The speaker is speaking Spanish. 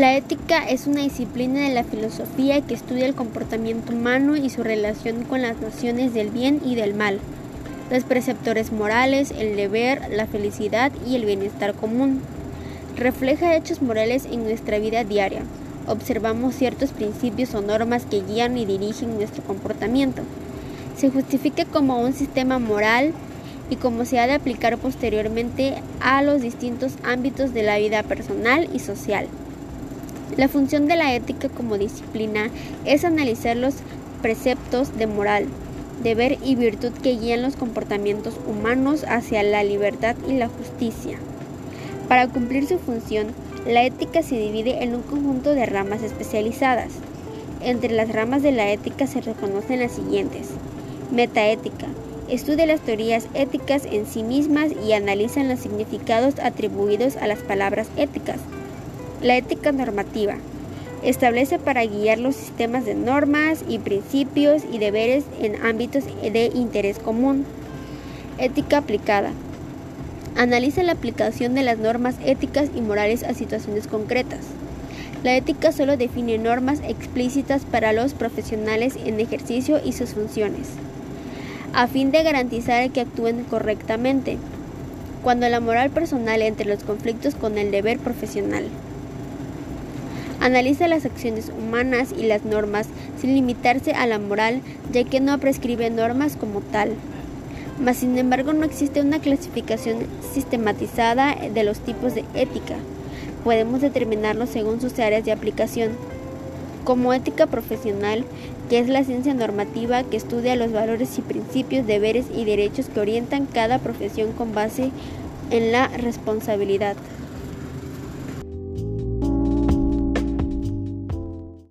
La ética es una disciplina de la filosofía que estudia el comportamiento humano y su relación con las nociones del bien y del mal, los preceptores morales, el deber, la felicidad y el bienestar común. Refleja hechos morales en nuestra vida diaria. Observamos ciertos principios o normas que guían y dirigen nuestro comportamiento. Se justifica como un sistema moral y cómo se ha de aplicar posteriormente a los distintos ámbitos de la vida personal y social. La función de la ética como disciplina es analizar los preceptos de moral, deber y virtud que guían los comportamientos humanos hacia la libertad y la justicia. Para cumplir su función, la ética se divide en un conjunto de ramas especializadas. Entre las ramas de la ética se reconocen las siguientes. Metaética. Estudia las teorías éticas en sí mismas y analiza los significados atribuidos a las palabras éticas. La ética normativa establece para guiar los sistemas de normas y principios y deberes en ámbitos de interés común. Ética aplicada. Analiza la aplicación de las normas éticas y morales a situaciones concretas. La ética solo define normas explícitas para los profesionales en ejercicio y sus funciones, a fin de garantizar que actúen correctamente, cuando la moral personal entre los conflictos con el deber profesional. Analiza las acciones humanas y las normas sin limitarse a la moral, ya que no prescribe normas como tal. Mas, sin embargo, no existe una clasificación sistematizada de los tipos de ética. Podemos determinarlos según sus áreas de aplicación. Como ética profesional, que es la ciencia normativa que estudia los valores y principios, deberes y derechos que orientan cada profesión con base en la responsabilidad.